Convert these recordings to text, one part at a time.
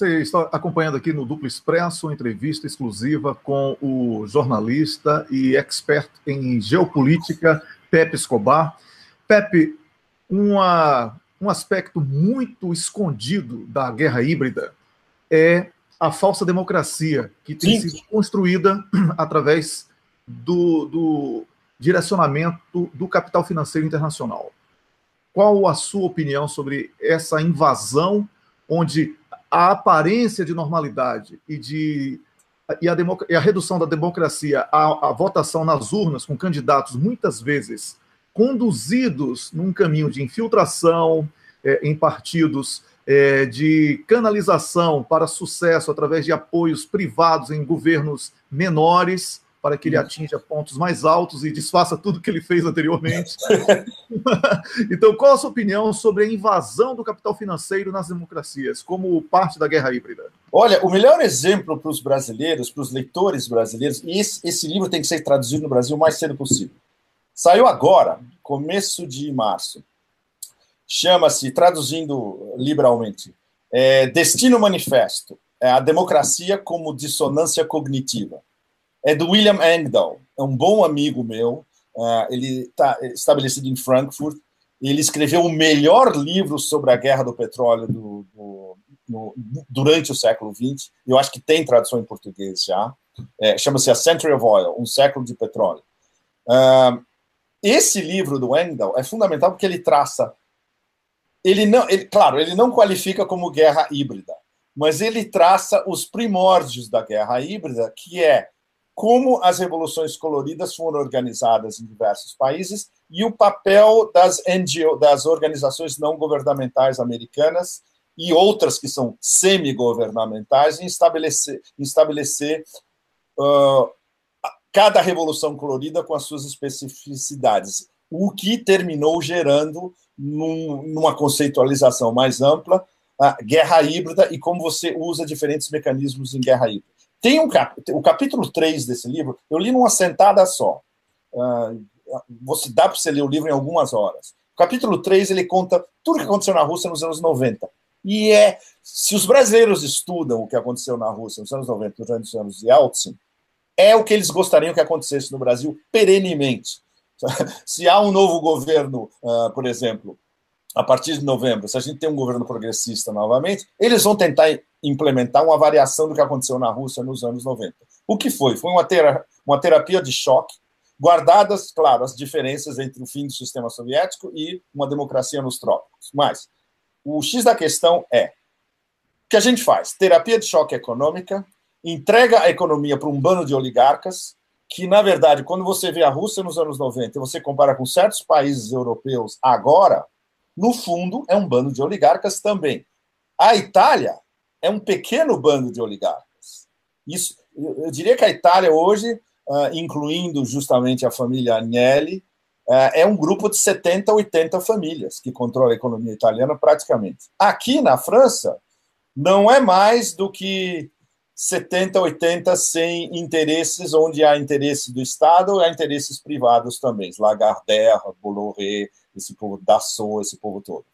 Você está acompanhando aqui no Duplo Expresso uma entrevista exclusiva com o jornalista e expert em geopolítica, Pepe Escobar. Pepe, uma, um aspecto muito escondido da guerra híbrida é a falsa democracia, que tem Sim. sido construída através do, do direcionamento do capital financeiro internacional. Qual a sua opinião sobre essa invasão, onde a aparência de normalidade e de e a, e a redução da democracia, a, a votação nas urnas com candidatos muitas vezes conduzidos num caminho de infiltração é, em partidos, é, de canalização para sucesso através de apoios privados em governos menores, para que ele atinja pontos mais altos e desfaça tudo que ele fez anteriormente. então, qual a sua opinião sobre a invasão do capital financeiro nas democracias, como parte da guerra híbrida? Olha, o melhor exemplo para os brasileiros, para os leitores brasileiros, e esse, esse livro tem que ser traduzido no Brasil o mais cedo possível. Saiu agora, começo de março. Chama-se, traduzindo liberalmente, é, Destino Manifesto, é a democracia como dissonância cognitiva é do William Engdahl, é um bom amigo meu, uh, ele está estabelecido em Frankfurt, ele escreveu o melhor livro sobre a guerra do petróleo do, do, durante o século XX, eu acho que tem tradução em português já, é, chama-se A Century of Oil, Um Século de Petróleo. Uh, esse livro do Engdahl é fundamental porque ele traça, ele não, ele, claro, ele não qualifica como guerra híbrida, mas ele traça os primórdios da guerra híbrida, que é como as revoluções coloridas foram organizadas em diversos países e o papel das NGO, das organizações não governamentais americanas e outras que são semi-governamentais em estabelecer, em estabelecer uh, cada revolução colorida com as suas especificidades, o que terminou gerando num, numa conceitualização mais ampla a guerra híbrida e como você usa diferentes mecanismos em guerra híbrida. Tem um cap... o capítulo 3 desse livro, eu li numa sentada só. Uh, você dá para você ler o livro em algumas horas. O capítulo 3 ele conta tudo o que aconteceu na Rússia nos anos 90. E é, se os brasileiros estudam o que aconteceu na Rússia nos anos 90, durante os anos de Yeltsin, é o que eles gostariam que acontecesse no Brasil perenemente. Se há um novo governo, uh, por exemplo, a partir de novembro, se a gente tem um governo progressista novamente, eles vão tentar implementar uma variação do que aconteceu na Rússia nos anos 90. O que foi? Foi uma, uma terapia de choque, guardadas, claro, as diferenças entre o fim do sistema soviético e uma democracia nos trópicos. Mas o X da questão é: o que a gente faz? Terapia de choque econômica, entrega a economia para um bando de oligarcas, que, na verdade, quando você vê a Rússia nos anos 90 e você compara com certos países europeus agora, no fundo, é um bando de oligarcas também. A Itália é um pequeno bando de oligarcas. Isso, eu diria que a Itália hoje, uh, incluindo justamente a família Agnelli, uh, é um grupo de 70, 80 famílias que controla a economia italiana praticamente. Aqui na França, não é mais do que 70, 80 sem interesses, onde há interesse do Estado e há interesses privados também. Lagardère, Bolloré, esse povo Dassault, esse povo todo.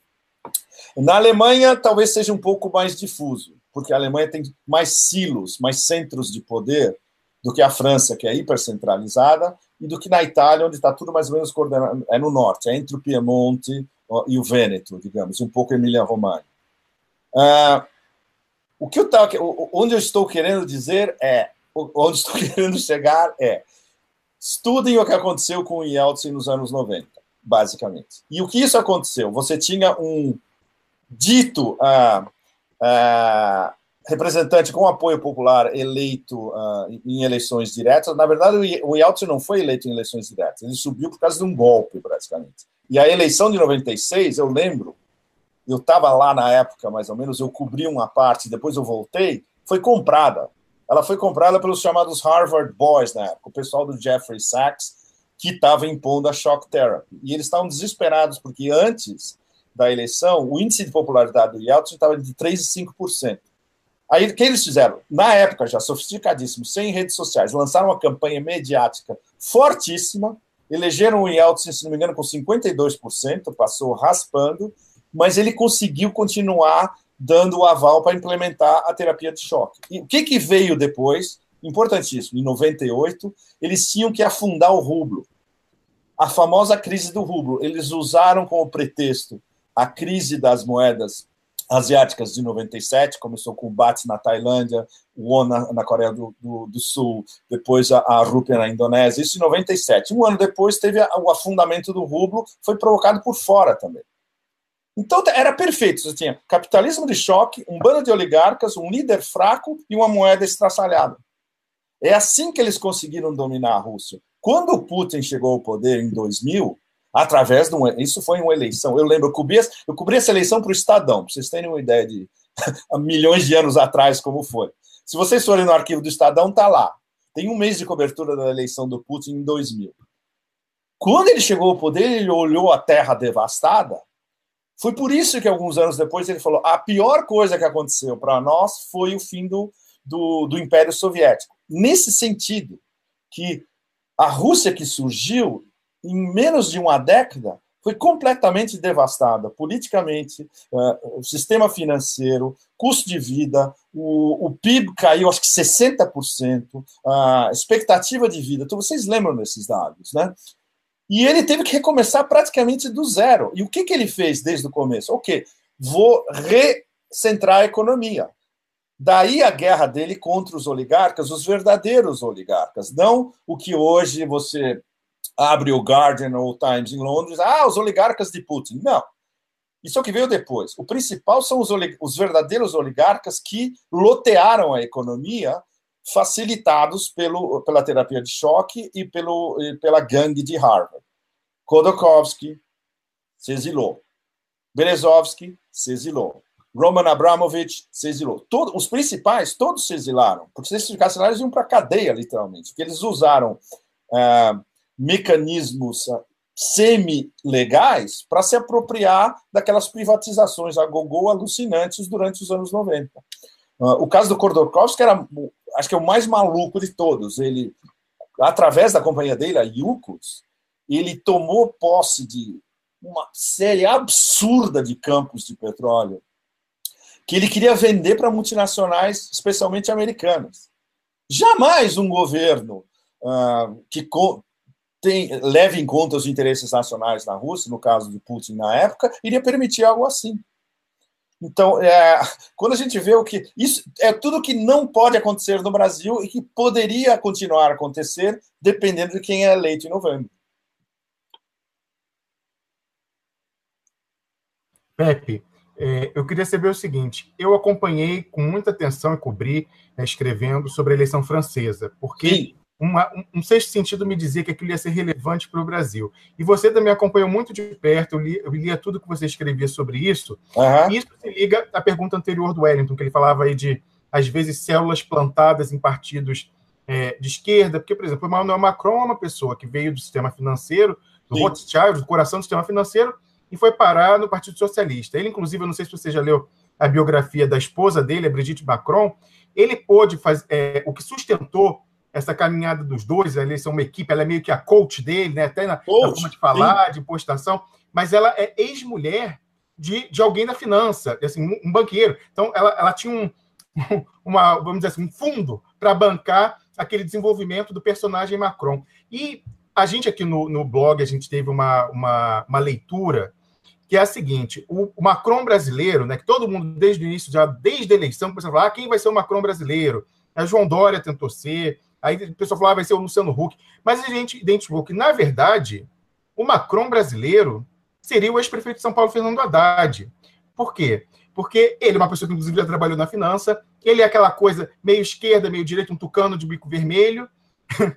Na Alemanha, talvez seja um pouco mais difuso, porque a Alemanha tem mais silos, mais centros de poder do que a França, que é hipercentralizada, e do que na Itália, onde está tudo mais ou menos coordenado, é no norte, é entre o Piemonte e o Vêneto, digamos, um pouco Emília-Romagna. Uh, o que eu tava, onde eu estou querendo dizer é, onde estou querendo chegar é, estudem o que aconteceu com o Yeltsin nos anos 90 basicamente. E o que isso aconteceu? Você tinha um dito uh, uh, representante com apoio popular eleito uh, em eleições diretas. Na verdade, o Yeltsin não foi eleito em eleições diretas, ele subiu por causa de um golpe, praticamente. E a eleição de 96, eu lembro, eu estava lá na época, mais ou menos, eu cobri uma parte, depois eu voltei, foi comprada. Ela foi comprada pelos chamados Harvard Boys na época, o pessoal do Jeffrey Sachs, que estava impondo a shock therapy. E eles estavam desesperados, porque antes da eleição, o índice de popularidade do Yeltsin estava de 3 e 5%. Aí, o que eles fizeram? Na época, já sofisticadíssimo, sem redes sociais, lançaram uma campanha mediática fortíssima, elegeram o Yeltsin, se não me engano, com 52%, passou raspando, mas ele conseguiu continuar dando o aval para implementar a terapia de choque. E o que, que veio depois? Importantíssimo, em 98, eles tinham que afundar o rublo. A famosa crise do rublo. Eles usaram como pretexto a crise das moedas asiáticas de 97, começou com o BAT na Tailândia, o ON na, na Coreia do, do, do, Sul, depois a, a rúpia na Indonésia, isso em 97. Um ano depois teve a, o afundamento do rublo, foi provocado por fora também. Então era perfeito, você tinha capitalismo de choque, um bando de oligarcas, um líder fraco e uma moeda estraçalhada. É assim que eles conseguiram dominar a Rússia. Quando o Putin chegou ao poder em 2000, através de. Isso foi uma eleição. Eu lembro, eu cobri, eu cobri essa eleição para o Estadão, para vocês terem uma ideia de milhões de anos atrás como foi. Se vocês forem no arquivo do Estadão, está lá. Tem um mês de cobertura da eleição do Putin em 2000. Quando ele chegou ao poder, ele olhou a terra devastada. Foi por isso que alguns anos depois ele falou: a pior coisa que aconteceu para nós foi o fim do, do, do Império Soviético. Nesse sentido, que a Rússia que surgiu em menos de uma década, foi completamente devastada politicamente, uh, o sistema financeiro, custo de vida, o, o PIB caiu acho que 60%, a expectativa de vida. Então, vocês lembram desses dados, né? E ele teve que recomeçar praticamente do zero. E o que, que ele fez desde o começo? Ok, vou recentrar a economia. Daí a guerra dele contra os oligarcas, os verdadeiros oligarcas, não o que hoje você abre o Guardian ou o Times em Londres, ah, os oligarcas de Putin. Não. Isso é o que veio depois. O principal são os, os verdadeiros oligarcas que lotearam a economia, facilitados pelo, pela terapia de choque e pelo, pela gangue de Harvard. Khodorkovsky se exilou. Berezovsky se exilou. Roman Abramovich se exilou. Todo, os principais, todos se exilaram, porque se eles ficassem lá, eles iam para a cadeia, literalmente, porque eles usaram uh, mecanismos ah, semi-legais para se apropriar daquelas privatizações a gogô alucinantes durante os anos 90. Ah, o caso do Khodorkovsky era, acho que é o mais maluco de todos. Ele, através da companhia dele, a Yukos, ele tomou posse de uma série absurda de campos de petróleo que ele queria vender para multinacionais, especialmente americanas. Jamais um governo uh, que tem, leve em conta os interesses nacionais na Rússia, no caso de Putin na época, iria permitir algo assim. Então, é, quando a gente vê o que. Isso é tudo que não pode acontecer no Brasil e que poderia continuar a acontecer, dependendo de quem é eleito em novembro. Pepe, eu queria saber o seguinte: eu acompanhei com muita atenção e cobri, né, escrevendo sobre a eleição francesa, porque uma, um, sexto sentido me dizia que aquilo ia ser relevante para o Brasil. E você também acompanhou muito de perto, eu, li, eu lia tudo que você escrevia sobre isso. Uhum. E isso se liga à pergunta anterior do Wellington, que ele falava aí de, às vezes, células plantadas em partidos é, de esquerda. Porque, por exemplo, o Emmanuel Macron é uma pessoa que veio do sistema financeiro, do Sim. Rothschild, do coração do sistema financeiro, e foi parar no Partido Socialista. Ele, inclusive, eu não sei se você já leu a biografia da esposa dele, a Brigitte Macron, ele pôde fazer é, o que sustentou essa caminhada dos dois, eles são uma equipe, ela é meio que a coach dele, né? até na, coach, na forma de falar, sim. de postação, mas ela é ex-mulher de, de alguém da finança, assim, um, um banqueiro. Então, ela, ela tinha um, uma, vamos dizer assim, um fundo para bancar aquele desenvolvimento do personagem Macron. E a gente aqui no, no blog, a gente teve uma, uma, uma leitura que é a seguinte: o, Macron brasileiro, né, que todo mundo desde o início, já desde a eleição, começou a falar ah, quem vai ser o Macron brasileiro. A João Dória tentou ser, Aí o pessoal falava, ah, vai ser o Luciano Huck. Mas a gente identificou que, na verdade, o Macron brasileiro seria o ex-prefeito de São Paulo, Fernando Haddad. Por quê? Porque ele é uma pessoa que, inclusive, já trabalhou na finança, ele é aquela coisa meio esquerda, meio direita, um tucano de bico vermelho,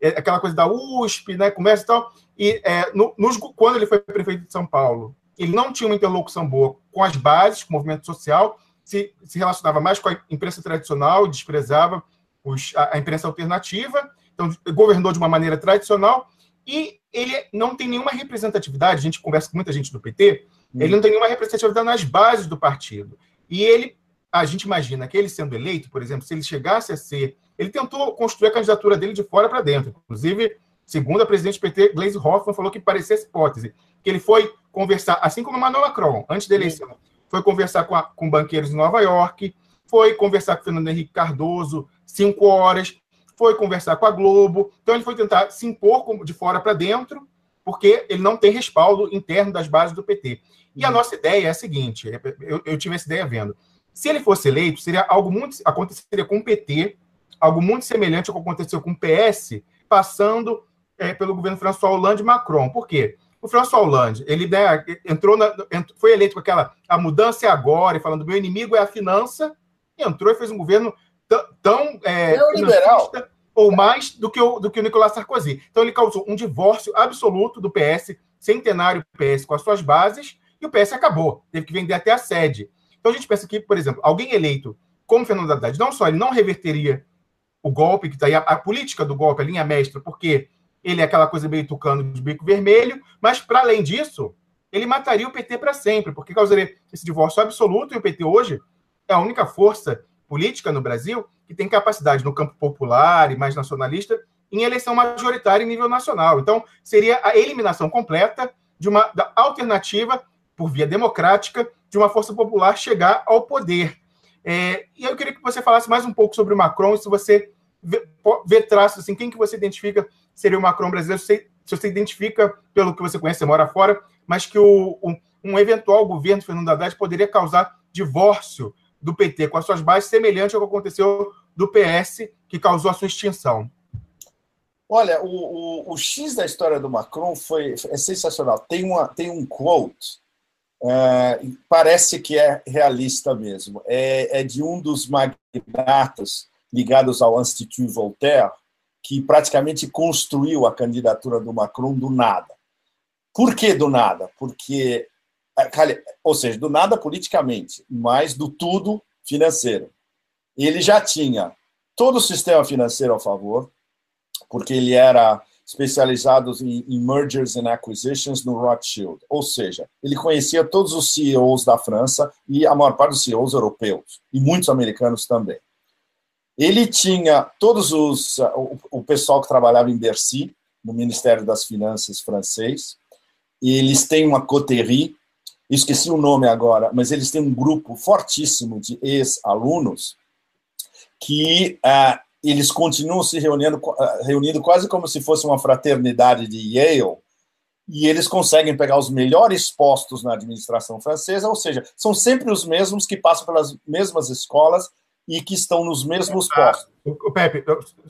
é aquela coisa da USP, né, comércio e tal. E é, no, nos, quando ele foi prefeito de São Paulo, ele não tinha uma interlocução boa com as bases, com o movimento social, se, se relacionava mais com a imprensa tradicional, desprezava os, a, a imprensa alternativa, então governou de uma maneira tradicional e ele não tem nenhuma representatividade. A gente conversa com muita gente do PT, hum. ele não tem nenhuma representatividade nas bases do partido. E ele, a gente imagina que ele sendo eleito, por exemplo, se ele chegasse a ser. Ele tentou construir a candidatura dele de fora para dentro. Inclusive, segundo a presidente do PT, Gleisi Hoffmann, falou que parecia essa hipótese. Que ele foi conversar, assim como Emmanuel Macron, antes da eleição, foi conversar com, a, com banqueiros em Nova York, foi conversar com o Fernando Henrique Cardoso, cinco horas, foi conversar com a Globo. Então, ele foi tentar se impor de fora para dentro, porque ele não tem respaldo interno das bases do PT. E a uhum. nossa ideia é a seguinte: é, eu, eu tive essa ideia vendo. Se ele fosse eleito, seria algo muito. aconteceria com o PT, algo muito semelhante ao que aconteceu com o PS, passando é, pelo governo François Hollande e Macron. Por quê? O François Hollande, ele né, entrou na, foi eleito com aquela a mudança é agora, e falando meu inimigo é a finança, e entrou e fez um governo tão é, liberal ou mais do que, o, do que o Nicolas Sarkozy. Então ele causou um divórcio absoluto do PS, centenário PS com as suas bases, e o PS acabou, teve que vender até a sede. Então a gente pensa que, por exemplo, alguém eleito como Fernando Haddad, não só ele não reverteria o golpe, que está aí, a, a, política do golpe, a linha mestra, porque ele é aquela coisa meio tucano de bico vermelho, mas, para além disso, ele mataria o PT para sempre, porque causaria esse divórcio absoluto, e o PT hoje é a única força política no Brasil que tem capacidade no campo popular e mais nacionalista em eleição majoritária em nível nacional. Então, seria a eliminação completa de uma da alternativa por via democrática de uma força popular chegar ao poder. É, e eu queria que você falasse mais um pouco sobre o Macron, se você vê, vê traços, assim, quem que você identifica seria o Macron brasileiro, se, você identifica pelo que você conhece, você mora fora, mas que o, um, um eventual governo Fernando Haddad poderia causar divórcio do PT com as suas bases, semelhante ao que aconteceu do PS, que causou a sua extinção. Olha, o, o, o X da história do Macron foi, é sensacional. Tem, uma, tem um quote, é, parece que é realista mesmo. É, é de um dos magnatas ligados ao Institut Voltaire, que praticamente construiu a candidatura do Macron do nada. Por que do nada? Porque ou seja, do nada politicamente, mas do tudo financeiro. Ele já tinha todo o sistema financeiro a favor, porque ele era especializado em, em, mergers and acquisitions no Rothschild, ou seja, ele conhecia todos os CEOs da França e a maior parte dos CEOs europeus e muitos americanos também. Ele tinha todos os o, o pessoal que trabalhava em Bercy, no Ministério das Finanças francês, e eles têm uma coterie esqueci o nome agora, mas eles têm um grupo fortíssimo de ex-alunos que uh, eles continuam se reunindo, uh, reunindo quase como se fosse uma fraternidade de Yale, e eles conseguem pegar os melhores postos na administração francesa, ou seja, são sempre os mesmos que passam pelas mesmas escolas e que estão nos mesmos ah, postos. O, Pepe,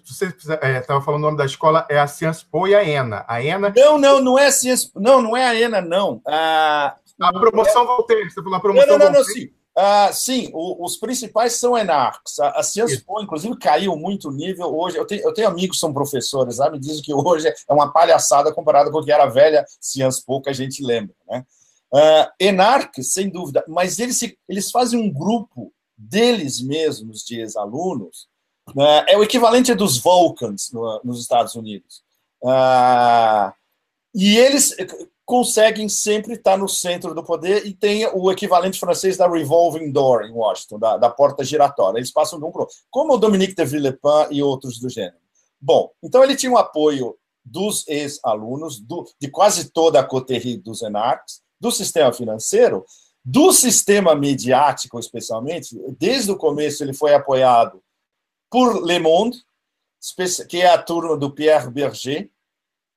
você estava é, falando o nome da escola, é a Sciences Po e a ENA. A ENA... Não, não, não é a Sciences... Não, não é a ENA, não. Ah, a promoção Voltaire, você falou a promoção Não, não, não, não sim. Ah, sim, o, os principais são enarcos. A, a Ciência Po, inclusive, caiu muito o nível. Hoje, eu tenho, eu tenho amigos que são professores, me dizem que hoje é uma palhaçada comparado com o que era a velha Ciência Po que a gente lembra. Né? Uh, Enarc, sem dúvida, mas eles, eles fazem um grupo deles mesmos, de ex-alunos, uh, é o equivalente dos Vulcans no, nos Estados Unidos. Uh, e eles conseguem sempre estar no centro do poder e tem o equivalente francês da revolving door em Washington, da, da porta giratória. Eles passam de um para outro, como o Dominique de Villepin e outros do gênero. Bom, então ele tinha o apoio dos ex-alunos, de quase toda a coterie dos ENARCs, do sistema financeiro, do sistema mediático, especialmente. Desde o começo ele foi apoiado por Le Monde, que é a turma do Pierre Berger,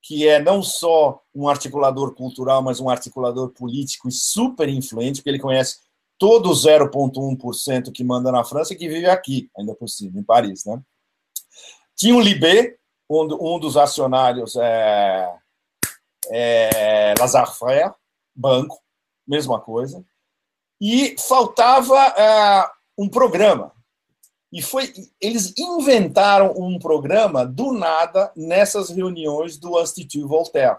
que é não só um articulador cultural, mas um articulador político e super influente, porque ele conhece todo o 0,1% que manda na França e que vive aqui, ainda por cima, em Paris. Né? Tinha o Libé, um, dos acionários é, é Lazare Frère, banco, mesma coisa. E faltava é, um programa, e foi, eles inventaram um programa do nada nessas reuniões do Institut Voltaire.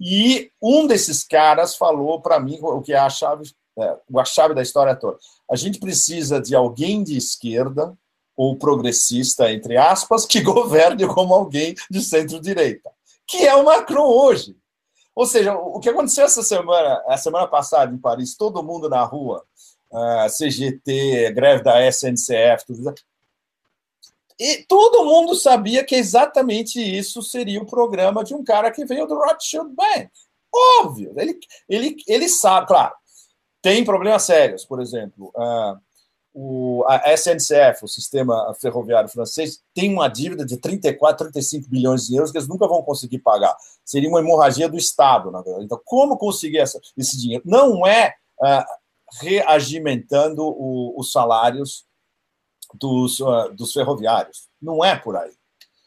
E um desses caras falou para mim o que é a chave, é, a chave da história toda. A gente precisa de alguém de esquerda ou progressista, entre aspas, que governe como alguém de centro-direita, que é o Macron hoje. Ou seja, o que aconteceu essa semana, a semana passada em Paris, todo mundo na rua, a CGT, greve da SNCF, tudo. E todo mundo sabia que exatamente isso seria o programa de um cara que veio do Rothschild Bank. Óbvio, ele, ele, ele sabe, claro. tem problemas sérios, por exemplo, uh, o, a SNCF, o Sistema Ferroviário Francês, tem uma dívida de 34, 35 bilhões de euros que eles nunca vão conseguir pagar. Seria uma hemorragia do Estado, na verdade. Então, como conseguir essa, esse dinheiro? Não é uh, reagimentando o, os salários dos, uh, dos ferroviários. Não é por aí.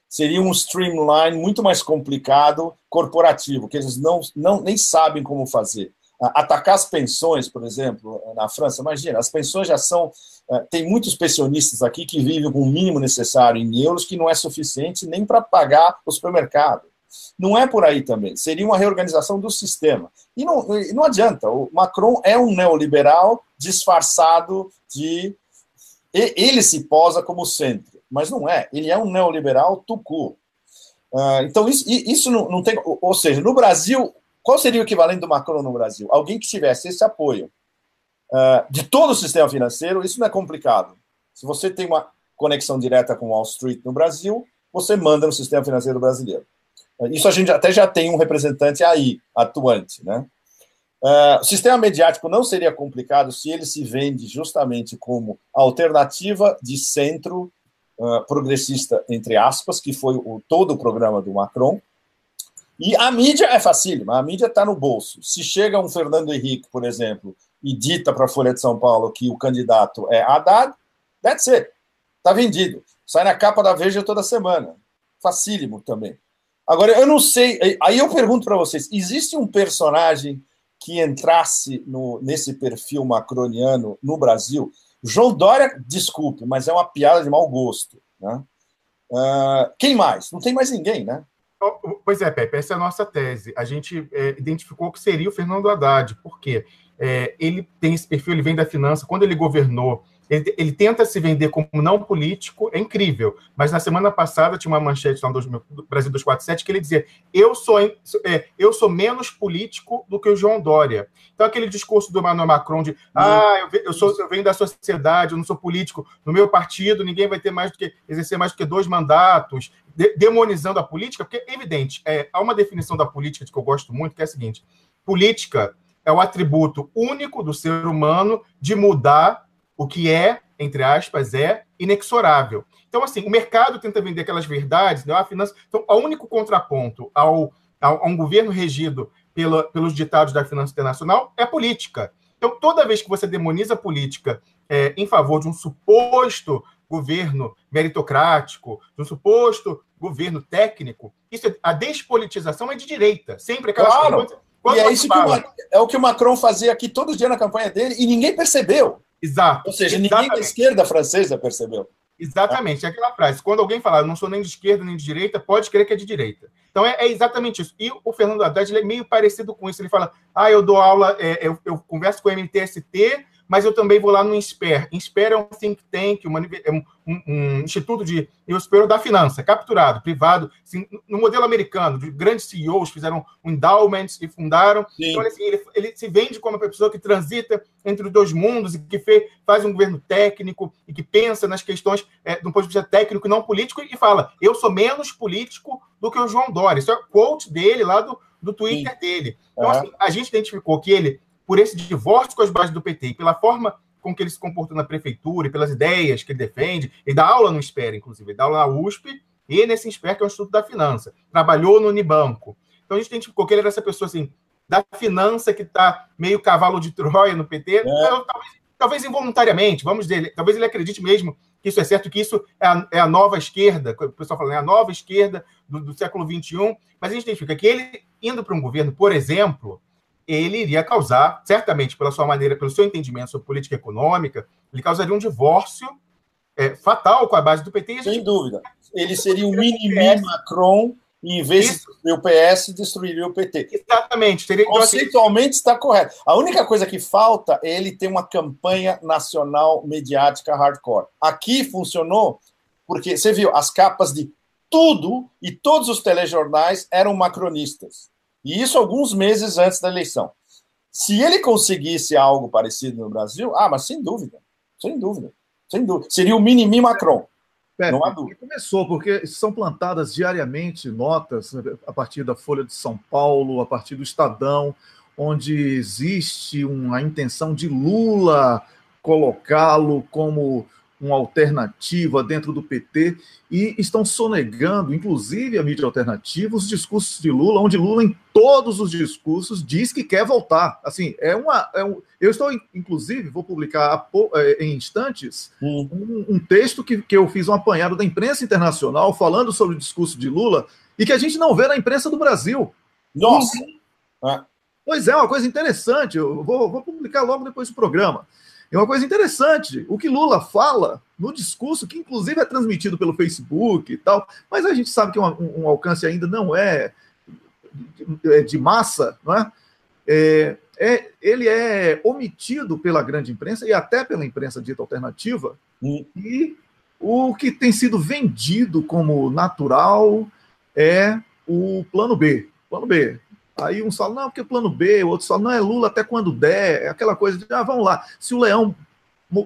Seria um streamline muito mais complicado corporativo, que eles não, não nem sabem como fazer. Atacar as pensões, por exemplo, na França, imagina, as pensões já são. Eh, tem muitos pensionistas aqui que vivem com o mínimo necessário em euros, que não é suficiente nem para pagar o supermercado. Não é por aí também. Seria uma reorganização do sistema. E não, não adianta. O Macron é um neoliberal disfarçado de. Ele se posa como centro, mas não é. Ele é um neoliberal tucu. Uh, então, isso, isso não, não tem. Ou seja, no Brasil, qual seria o equivalente do Macron no Brasil? Alguém que tivesse esse apoio uh, de todo o sistema financeiro, isso não é complicado. Se você tem uma conexão direta com Wall Street no Brasil, você manda no sistema financeiro brasileiro. Uh, isso a gente até já tem um representante aí, atuante, né? Uh, o sistema mediático não seria complicado se ele se vende justamente como alternativa de centro uh, progressista, entre aspas, que foi o, todo o programa do Macron, e a mídia é facílima, a mídia está no bolso. Se chega um Fernando Henrique, por exemplo, e dita para a Folha de São Paulo que o candidato é Haddad, that's it. Está vendido. Sai na capa da Veja toda semana. Facílimo também. Agora, eu não sei. Aí eu pergunto para vocês: existe um personagem que entrasse no, nesse perfil macroniano no Brasil? João Dória, desculpe, mas é uma piada de mau gosto. Né? Uh, quem mais? Não tem mais ninguém, né? Pois é, Pepe, essa é a nossa tese. A gente é, identificou que seria o Fernando Haddad, porque é, ele tem esse perfil, ele vem da finança. Quando ele governou ele, ele, tenta se vender como não político, é incrível. Mas na semana passada tinha uma manchete lá no Brasil 247 que ele dizia: eu sou, é, eu sou menos político do que o João Dória. Então, aquele discurso do Emmanuel Macron de ah, eu, eu, sou, eu venho da sociedade, eu não sou político, no meu partido ninguém vai ter mais do que exercer mais do que dois mandatos, de, demonizando a política, porque é evidente, é, há uma definição da política que eu gosto muito, que é a seguinte: política é o atributo único do ser humano de mudar o que é, entre aspas, é inexorável. Então, assim, o mercado tenta vender aquelas verdades, né? a finança. Então, o único contraponto ao, ao, a um governo regido pela, pelos ditados da finança internacional é a política. Então, toda vez que você demoniza a política é, em favor de um suposto governo meritocrático, de um suposto governo técnico, isso é, a despolitização é de direita. Sempre aquelas claro. Coisas, e é isso que o, é o que o Macron fazia aqui todo dia na campanha dele e ninguém percebeu. Exato. Ou seja, Exatamente. ninguém da esquerda francesa percebeu. Exatamente, é aquela frase. Quando alguém fala, eu não sou nem de esquerda nem de direita, pode crer que é de direita. Então é, é exatamente isso. E o Fernando Haddad é meio parecido com isso. Ele fala, ah, eu dou aula, é, eu, eu, converso com o MTST, mas eu também vou lá no INSPER. INSPER é um think tank, uma, é um, um, um, instituto de eu espero da finança, capturado, privado, assim, no modelo americano, de grandes CEOs fizeram um endowments e fundaram. Sim. Então, assim, ele, ele, se vende como uma pessoa que transita entre os dois mundos e que fez, faz um governo técnico e que pensa nas questões é, do ponto de vista técnico e não político e fala: eu sou menos político do que o João Dória. Isso é o quote dele lá do, do Twitter Sim. dele. Então, uhum. assim, a gente identificou que ele por esse divórcio com as bases do PT e pela forma com que ele se comportou na prefeitura e pelas ideias que ele defende, ele dá aula no SPER, inclusive, ele dá aula na USP e nesse SPER, que é o Instituto da Finança. Trabalhou no Unibanco. Então a gente identificou que ele era essa pessoa assim, da finança que está meio cavalo de Troia no PT, é. talvez, talvez, involuntariamente, vamos dizer, talvez ele acredite mesmo que isso é certo, que isso é a, é a nova esquerda, o pessoal fala, é a nova esquerda do, do século XXI, mas a gente identifica que ele, indo para um governo, por exemplo, ele iria causar, certamente pela sua maneira, pelo seu entendimento sobre política econômica, ele causaria um divórcio é, fatal com a base do PT. Sem dúvida. Ele seria o mini Macron e, em vez Isso. de destruir o PS, destruiria o PT. Exatamente. Seria, então, Conceitualmente está correto. A única coisa que falta é ele ter uma campanha nacional mediática hardcore. Aqui funcionou porque, você viu, as capas de tudo e todos os telejornais eram macronistas. E isso alguns meses antes da eleição. Se ele conseguisse algo parecido no Brasil, ah, mas sem dúvida, sem dúvida, sem dúvida. Seria o mini Macron. Pepe, não há dúvida. Começou, porque são plantadas diariamente notas a partir da Folha de São Paulo, a partir do Estadão. onde existe uma intenção de Lula colocá-lo como uma alternativa dentro do PT e estão sonegando, inclusive a mídia alternativa, os discursos de Lula, onde Lula, em todos os discursos, diz que quer voltar. Assim, é uma. É um, eu estou, inclusive, vou publicar é, em instantes hum. um, um, texto que, que eu fiz um apanhado da imprensa internacional falando sobre o discurso de Lula e que a gente não vê na imprensa do Brasil. Nossa! Pois é, uma coisa interessante. Eu vou, vou publicar logo depois do programa. É uma coisa interessante. O que Lula fala no discurso, que inclusive é transmitido pelo Facebook e tal, mas a gente sabe que um, um alcance ainda não é de, é de massa, não é? É, é? Ele é omitido pela grande imprensa e até pela imprensa dita alternativa, hum. e o que tem sido vendido como natural é o plano B. Plano B. Aí uns falam, não, porque plano B, o outro fala, não, é Lula até quando der, é aquela coisa de, ah, vamos lá, se o leão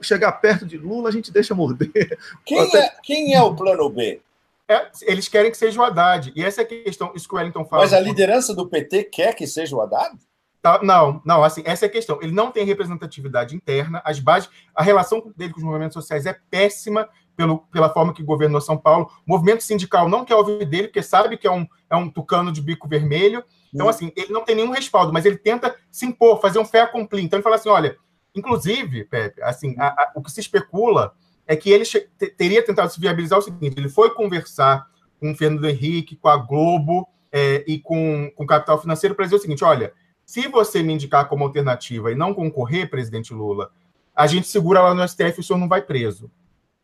chegar perto de Lula, a gente deixa morder. Quem, até... é, quem é o plano B? É, eles querem que seja o Haddad. E essa é a questão, isso que o Wellington fala. Mas a liderança do PT quer que seja o Haddad? Tá, não, não, assim, essa é a questão. Ele não tem representatividade interna, as bases, a relação dele com os movimentos sociais é péssima pelo, pela forma que governou São Paulo. O movimento sindical não quer ouvir dele, porque sabe que é um, é um tucano de bico vermelho. Então, hum. assim, ele não tem nenhum respaldo, mas ele tenta se impor, fazer um fé cumprir. Então, ele fala assim: olha, inclusive, Pepe, assim, a, a, o que se especula é que ele teria tentado se viabilizar o seguinte: ele foi conversar com o Fernando Henrique, com a Globo é, e com, com o capital financeiro para dizer o seguinte: olha, se você me indicar como alternativa e não concorrer, presidente Lula, a gente segura lá no STF e o senhor não vai preso.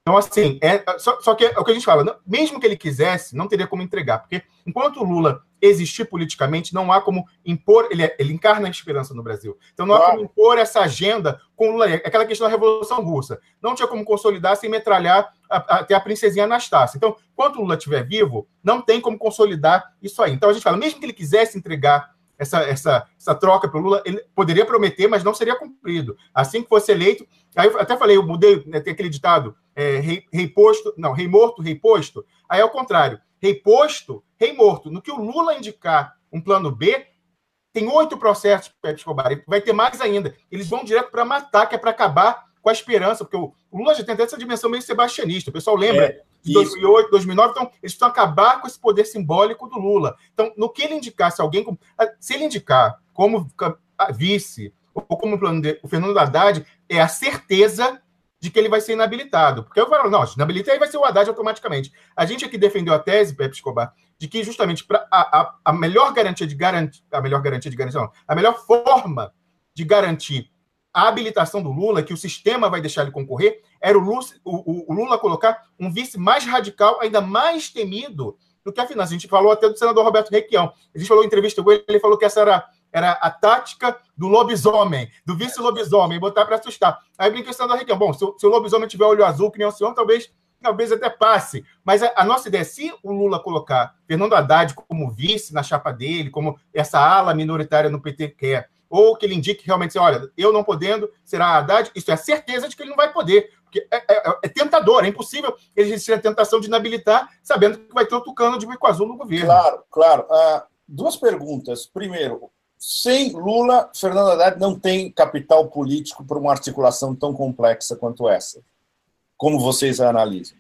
Então, assim, é, só, só que é o que a gente fala, mesmo que ele quisesse, não teria como entregar, porque enquanto o Lula existir politicamente, não há como impor, ele, é, ele encarna a esperança no Brasil. Então não há como impor essa agenda com o Lula. É aquela questão da Revolução Russa. Não tinha como consolidar sem metralhar a, até a princesinha Anastácia. Então, enquanto o Lula estiver vivo, não tem como consolidar isso aí. Então a gente fala, mesmo que ele quisesse entregar essa, essa, essa troca para o Lula, ele poderia prometer, mas não seria cumprido. Assim que fosse eleito, aí eu até falei, eu mudei, né, tem aquele ditado, é, rei, rei posto, não, rei morto, rei posto, aí é o contrário rei posto, rei morto. No que o Lula indicar um plano B, tem oito processos para Escobar. Vai ter mais ainda. Eles vão direto para matar, que é para acabar com a esperança, porque o, Lula já tem até essa dimensão meio sebastianista. O pessoal lembra é, de 2008, 2009. Então, eles precisam acabar com esse poder simbólico do Lula. Então, no que ele indicasse alguém, se ele indicar como vice ou como plano de, o Fernando Haddad, é a certeza de que ele vai ser inabilitado. Porque eu falo, não, inabilita aí vai ser o Haddad automaticamente. A gente aqui defendeu a tese, Pepe Escobar, de que justamente para a, a, a, melhor garantia de garantia, a melhor garantia de garantia, não, a melhor forma de garantir a habilitação do Lula, que o sistema vai deixar ele concorrer, era o Lula, o, o Lula colocar um vice mais radical, ainda mais temido do que a finança. A gente falou até do senador Roberto Requião. A gente falou em entrevista com ele, ele falou que essa era era a tática do lobisomem, do vice-lobisomem, botar para assustar. Aí brinca o senador Requião, bom, se, se, o lobisomem tiver olho azul, que nem o senhor, talvez, talvez até passe. Mas a, a, nossa ideia, se o Lula colocar Fernando Haddad como vice na chapa dele, como essa ala minoritária no PT quer, ou que ele indique realmente, olha, eu não podendo, será Haddad, isso é a certeza de que ele não vai poder, porque é, é, é tentador, é impossível ele resistir a tentação de inabilitar, sabendo que vai ter o tucano de bico azul no governo. Claro, claro. Uh, duas perguntas. Primeiro, sem Lula, Fernando Haddad não tem capital político para uma articulação tão complexa quanto essa. Como vocês a analisam?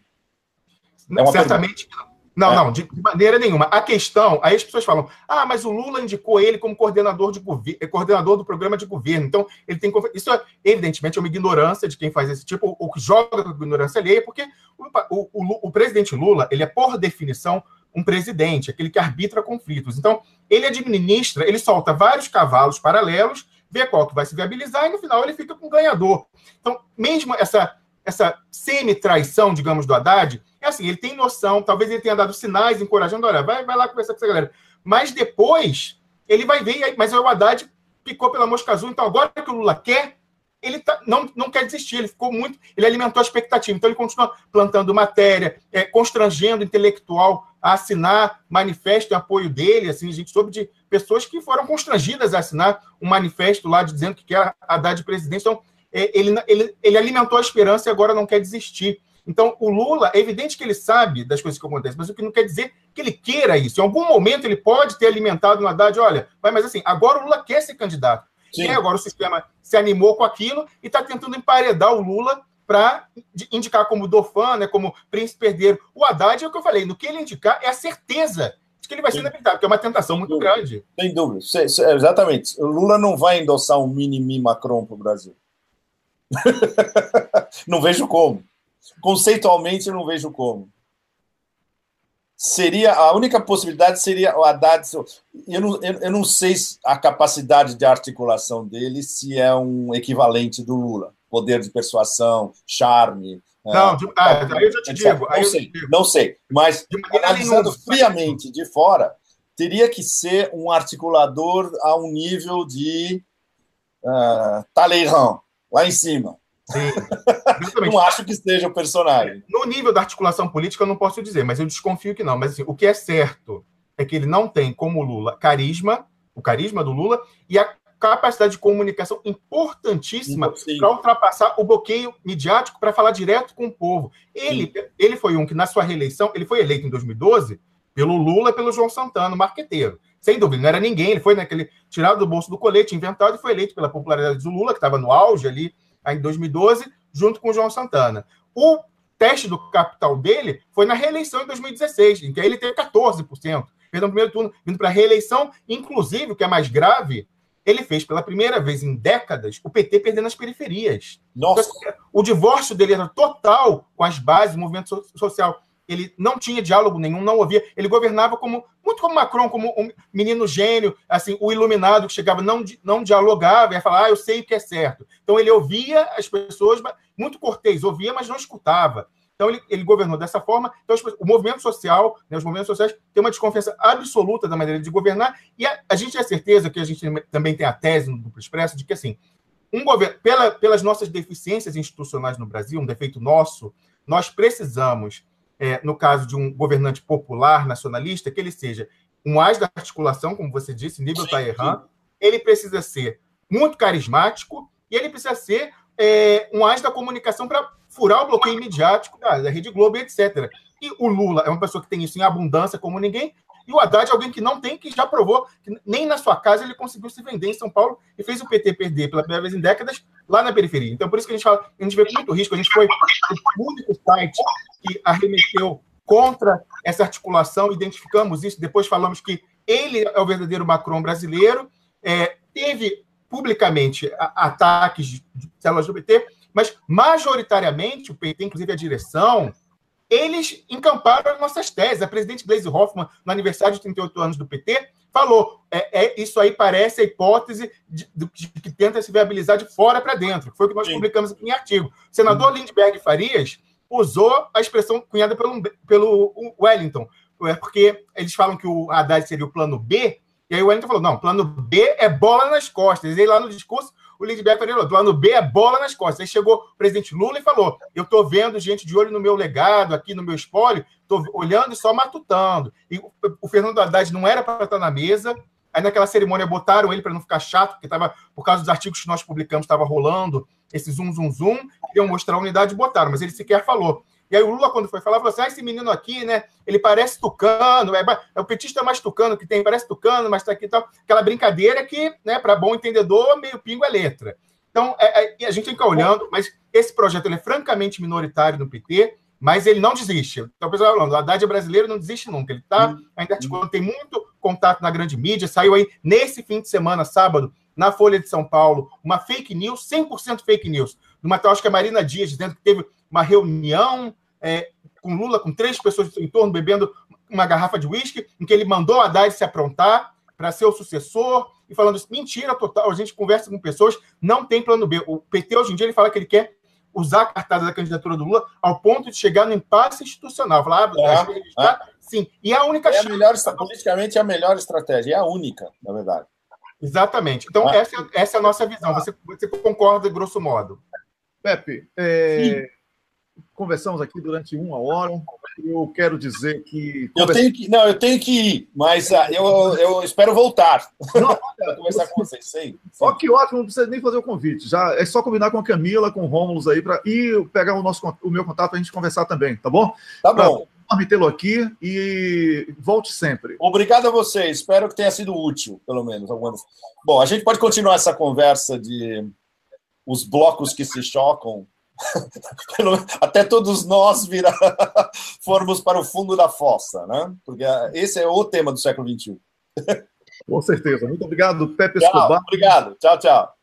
É Certamente pergunta. não. Não, é. não, de maneira nenhuma. A questão, aí as pessoas falam, ah, mas o Lula indicou ele como coordenador, de eh, coordenador do programa de governo. Então, ele tem. Isso, é, evidentemente, é uma ignorância de quem faz esse tipo, ou que joga com ignorância alheia, porque o, o, o, o presidente Lula, ele é, por definição, um presidente, aquele que arbitra conflitos. Então, ele administra, ele solta vários cavalos paralelos, vê qual que vai se viabilizar e no final ele fica com o ganhador. Então, mesmo essa, essa semi-traição, digamos, do Haddad, é assim, ele tem noção, talvez ele tenha dado sinais encorajando, olha, vai, vai lá conversar com essa galera. Mas depois, ele vai ver, mas o Haddad picou pela mosca azul, então agora que o Lula quer, ele tá, não, não quer desistir, ele ficou muito, ele alimentou a expectativa, então ele continua plantando matéria, é, constrangendo o intelectual a assinar manifesto em apoio dele, assim, a gente soube de pessoas que foram constrangidas a assinar um manifesto lá dizendo que quer Haddad de presidente, então é, ele, ele, ele alimentou a esperança e agora não quer desistir. Então, o Lula, é evidente que ele sabe das coisas que acontecem, mas o que não quer dizer que ele queira isso. Em algum momento ele pode ter alimentado no Haddad, olha, mas assim, agora o Lula quer ser candidato. Sim. E agora o sistema se animou com aquilo e está tentando emparedar o Lula para indicar como Dofan, né, como príncipe herdeiro. O Haddad é o que eu falei, no que ele indicar é a certeza de que ele vai ser inabilitado, porque é uma tentação muito grande. Sem dúvida, exatamente. O Lula não vai endossar um mini-mi Macron para o Brasil. não vejo como. Conceitualmente, não vejo como. Seria a única possibilidade seria o Haddad. Eu não, eu, eu não sei a capacidade de articulação dele se é um equivalente do Lula. Poder de persuasão, charme. É, não, de, ah, aí eu já te digo. Não sei, digo. não sei. Mas analisando friamente de fora, teria que ser um articulador a um nível de uh, Talleyrand, lá em cima. Sim. não acho que seja o personagem. No nível da articulação política, eu não posso dizer, mas eu desconfio que não. Mas assim, o que é certo é que ele não tem, como Lula, carisma, o carisma do Lula, e a capacidade de comunicação importantíssima para ultrapassar o bloqueio midiático para falar direto com o povo. Ele, ele foi um que, na sua reeleição, ele foi eleito em 2012 pelo Lula e pelo João Santana, marqueteiro. Sem dúvida, não era ninguém, ele foi naquele tirado do bolso do colete, inventado e foi eleito pela popularidade do Lula, que estava no auge ali em 2012, junto com o João Santana. O teste do capital dele foi na reeleição em 2016, em que ele teve 14%. Perdão, no primeiro turno, vindo para a reeleição, inclusive, o que é mais grave, ele fez pela primeira vez em décadas o PT perdendo as periferias. Nossa. Então, o divórcio dele era total com as bases do movimento social ele não tinha diálogo nenhum, não ouvia. Ele governava como muito como Macron, como um menino gênio, assim, o iluminado que chegava, não, não dialogava, ia falar, ah, eu sei o que é certo. Então ele ouvia as pessoas, muito cortês, ouvia, mas não escutava. Então ele, ele governou dessa forma. Então o movimento social, né, os movimentos sociais têm uma desconfiança absoluta da maneira de governar. E a, a gente tem a certeza que a gente também tem a tese no Duplo Expresso de que assim, um governo, pela, pelas nossas deficiências institucionais no Brasil, um defeito nosso, nós precisamos é, no caso de um governante popular, nacionalista, que ele seja um as da articulação, como você disse, nível Talleyrand, ele precisa ser muito carismático e ele precisa ser é, um as da comunicação para furar o bloqueio midiático da, da Rede Globo, etc. E o Lula é uma pessoa que tem isso em abundância como ninguém, e o Haddad é alguém que não tem, que já provou que nem na sua casa ele conseguiu se vender em São Paulo e fez o PT perder pela primeira vez em décadas lá na periferia. Então, por isso que a gente fala, a gente vê com muito risco. A gente foi o único site que arremeteu contra essa articulação, identificamos isso, depois falamos que ele é o verdadeiro Macron brasileiro, é, teve publicamente ataques de células do PT, mas majoritariamente o PT, inclusive a direção, eles encamparam as nossas teses. A presidente Gleisi Hoffmann, no aniversário de 38 anos do PT, falou: é, é isso aí parece a hipótese de, de, de, que tenta se viabilizar de fora para dentro. Foi o que nós Sim. publicamos aqui em artigo. O senador uhum. Lindbergh Farias usou a expressão cunhada pelo, pelo Wellington, é porque eles falam que o Haddad seria o plano B, e aí o Wellington falou: não, plano B é bola nas costas. E aí lá no discurso o Lindbergh falou, plano B é bola nas costas. Aí chegou o presidente Lula e falou, eu estou vendo gente de olho no meu legado, aqui no meu espólio, estou olhando e só matutando. E o Fernando Haddad não era para estar na mesa, aí naquela cerimônia botaram ele para não ficar chato, porque estava, por causa dos artigos que nós publicamos, estava rolando esse zoom, zoom, zoom, queriam mostrar a unidade e botaram, mas ele sequer falou. E aí o Lula, quando foi falar, falou assim: ah, esse menino aqui, né? Ele parece tucano, é, é o petista mais tucano que tem, parece tucano, mas tá aqui e tal. Aquela brincadeira que, né, para bom entendedor, meio pingo é letra. Então, é, é, a gente ficar olhando, mas esse projeto ele é francamente minoritário no PT, mas ele não desiste. Então, o pessoal falando, o Haddad é brasileiro, não desiste nunca. Ele está uhum. ainda articulando, tem muito contato na grande mídia. Saiu aí nesse fim de semana, sábado, na Folha de São Paulo, uma fake news, 100% fake news, numa tal, acho que é Marina Dias, dizendo que teve uma reunião é, com Lula, com três pessoas em torno, bebendo uma garrafa de uísque, em que ele mandou a Haddad se aprontar para ser o sucessor, e falando isso, mentira total, a gente conversa com pessoas, não tem plano B. O PT, hoje em dia, ele fala que ele quer usar a cartada da candidatura do Lula ao ponto de chegar no impasse institucional. Falar, ah, é, está, é. sim. E a única é a melhor, politicamente é a melhor estratégia, é a única, na verdade. Exatamente. Então, ah. essa, essa é a nossa visão. Você, você concorda, grosso modo? Pepe, é, Conversamos aqui durante uma hora. Eu quero dizer que. Eu tenho que. Não, eu tenho que ir, mas uh, eu, eu espero voltar. Não, conversar com vocês. Sei, Ó, que ótimo, não precisa nem fazer o convite. Já é só combinar com a Camila, com o Rômulo aí, para ir pegar o, nosso, o meu contato para a gente conversar também, tá bom? Tá bom. Enorme tê-lo aqui e volte sempre. Obrigado a você. Espero que tenha sido útil, pelo menos. Algumas... Bom, a gente pode continuar essa conversa de os blocos que se chocam até todos nós virar, formos para o fundo da fossa, né? Porque esse é o tema do século XXI. Com certeza. Muito obrigado, Pepe tchau, Escobar. Obrigado. Tchau, tchau.